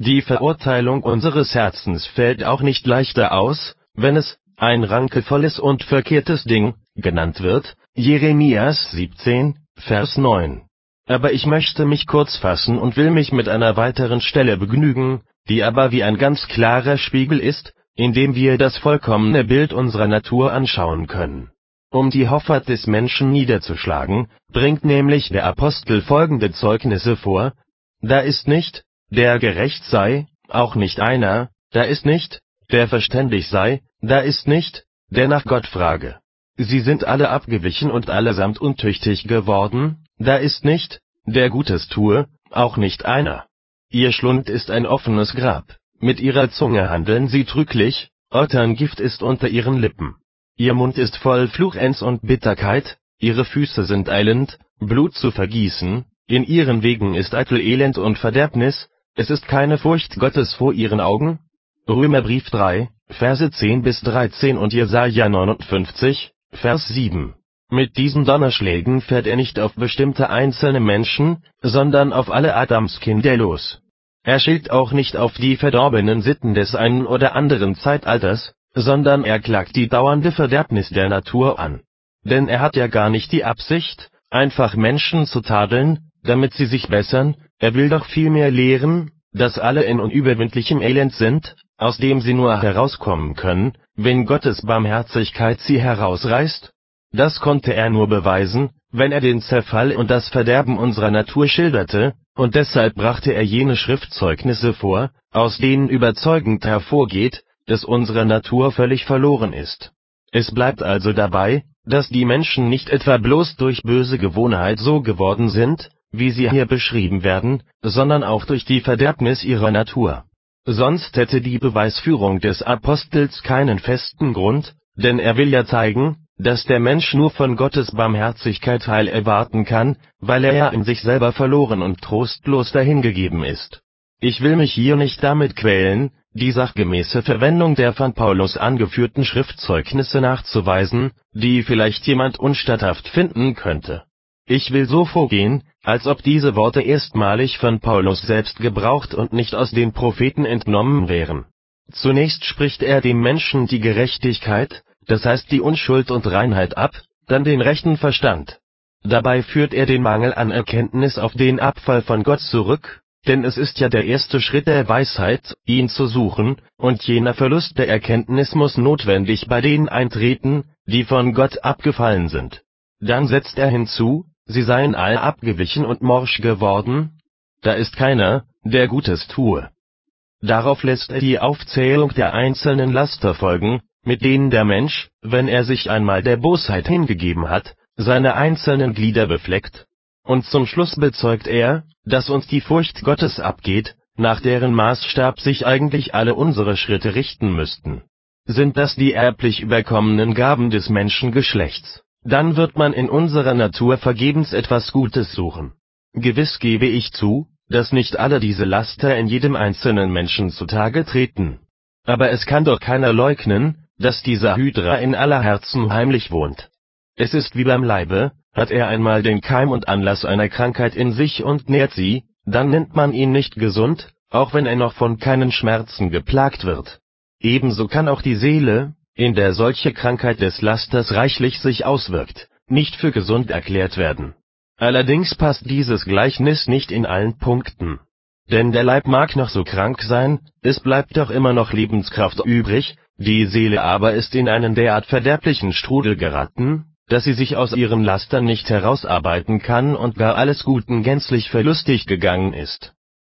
die Verurteilung unseres Herzens fällt auch nicht leichter aus, wenn es, ein rankevolles und verkehrtes Ding, genannt wird, Jeremias 17, Vers 9. Aber ich möchte mich kurz fassen und will mich mit einer weiteren Stelle begnügen, die aber wie ein ganz klarer Spiegel ist, in dem wir das vollkommene Bild unserer Natur anschauen können. Um die Hoffart des Menschen niederzuschlagen, bringt nämlich der Apostel folgende Zeugnisse vor, da ist nicht, der gerecht sei, auch nicht einer, da ist nicht, der verständig sei, da ist nicht, der nach Gott frage. Sie sind alle abgewichen und allesamt untüchtig geworden, da ist nicht, der Gutes tue, auch nicht einer. Ihr Schlund ist ein offenes Grab, mit ihrer Zunge handeln sie trüglich, Gift ist unter ihren Lippen. Ihr Mund ist voll Fluchens und Bitterkeit, ihre Füße sind eilend, Blut zu vergießen, in ihren Wegen ist eitel Elend und Verderbnis, es ist keine Furcht Gottes vor ihren Augen. Römerbrief 3, Verse 10 bis 13 und Jesaja 59, Vers 7. Mit diesen Donnerschlägen fährt er nicht auf bestimmte einzelne Menschen, sondern auf alle Adamskinder los. Er schilt auch nicht auf die verdorbenen Sitten des einen oder anderen Zeitalters, sondern er klagt die dauernde Verderbnis der Natur an. Denn er hat ja gar nicht die Absicht, einfach Menschen zu tadeln, damit sie sich bessern, er will doch vielmehr lehren, dass alle in unüberwindlichem Elend sind, aus dem sie nur herauskommen können, wenn Gottes Barmherzigkeit sie herausreißt das konnte er nur beweisen, wenn er den Zerfall und das Verderben unserer Natur schilderte, und deshalb brachte er jene Schriftzeugnisse vor, aus denen überzeugend hervorgeht, dass unsere Natur völlig verloren ist. Es bleibt also dabei, dass die Menschen nicht etwa bloß durch böse Gewohnheit so geworden sind, wie sie hier beschrieben werden, sondern auch durch die Verderbnis ihrer Natur. Sonst hätte die Beweisführung des Apostels keinen festen Grund, denn er will ja zeigen dass der Mensch nur von Gottes Barmherzigkeit Heil erwarten kann, weil er ja in sich selber verloren und trostlos dahingegeben ist. Ich will mich hier nicht damit quälen, die sachgemäße Verwendung der von Paulus angeführten Schriftzeugnisse nachzuweisen, die vielleicht jemand unstatthaft finden könnte. Ich will so vorgehen, als ob diese Worte erstmalig von Paulus selbst gebraucht und nicht aus den Propheten entnommen wären. Zunächst spricht er dem Menschen die Gerechtigkeit, das heißt die Unschuld und Reinheit ab, dann den rechten Verstand. Dabei führt er den Mangel an Erkenntnis auf den Abfall von Gott zurück, denn es ist ja der erste Schritt der Weisheit, ihn zu suchen, und jener Verlust der Erkenntnis muss notwendig bei denen eintreten, die von Gott abgefallen sind. Dann setzt er hinzu, sie seien all abgewichen und morsch geworden, da ist keiner, der Gutes tue. Darauf lässt er die Aufzählung der einzelnen Laster folgen, mit denen der Mensch, wenn er sich einmal der Bosheit hingegeben hat, seine einzelnen Glieder befleckt, und zum Schluss bezeugt er, dass uns die Furcht Gottes abgeht, nach deren Maßstab sich eigentlich alle unsere Schritte richten müssten. Sind das die erblich überkommenen Gaben des Menschengeschlechts, dann wird man in unserer Natur vergebens etwas Gutes suchen. Gewiss gebe ich zu, dass nicht alle diese Laster in jedem einzelnen Menschen zutage treten. Aber es kann doch keiner leugnen, dass dieser Hydra in aller Herzen heimlich wohnt. Es ist wie beim Leibe, hat er einmal den Keim und Anlass einer Krankheit in sich und nährt sie, dann nennt man ihn nicht gesund, auch wenn er noch von keinen Schmerzen geplagt wird. Ebenso kann auch die Seele, in der solche Krankheit des Lasters reichlich sich auswirkt, nicht für gesund erklärt werden. Allerdings passt dieses Gleichnis nicht in allen Punkten. Denn der Leib mag noch so krank sein, es bleibt doch immer noch Lebenskraft übrig, die Seele aber ist in einen derart verderblichen Strudel geraten, dass sie sich aus ihren Lastern nicht herausarbeiten kann und gar alles Guten gänzlich verlustig gegangen ist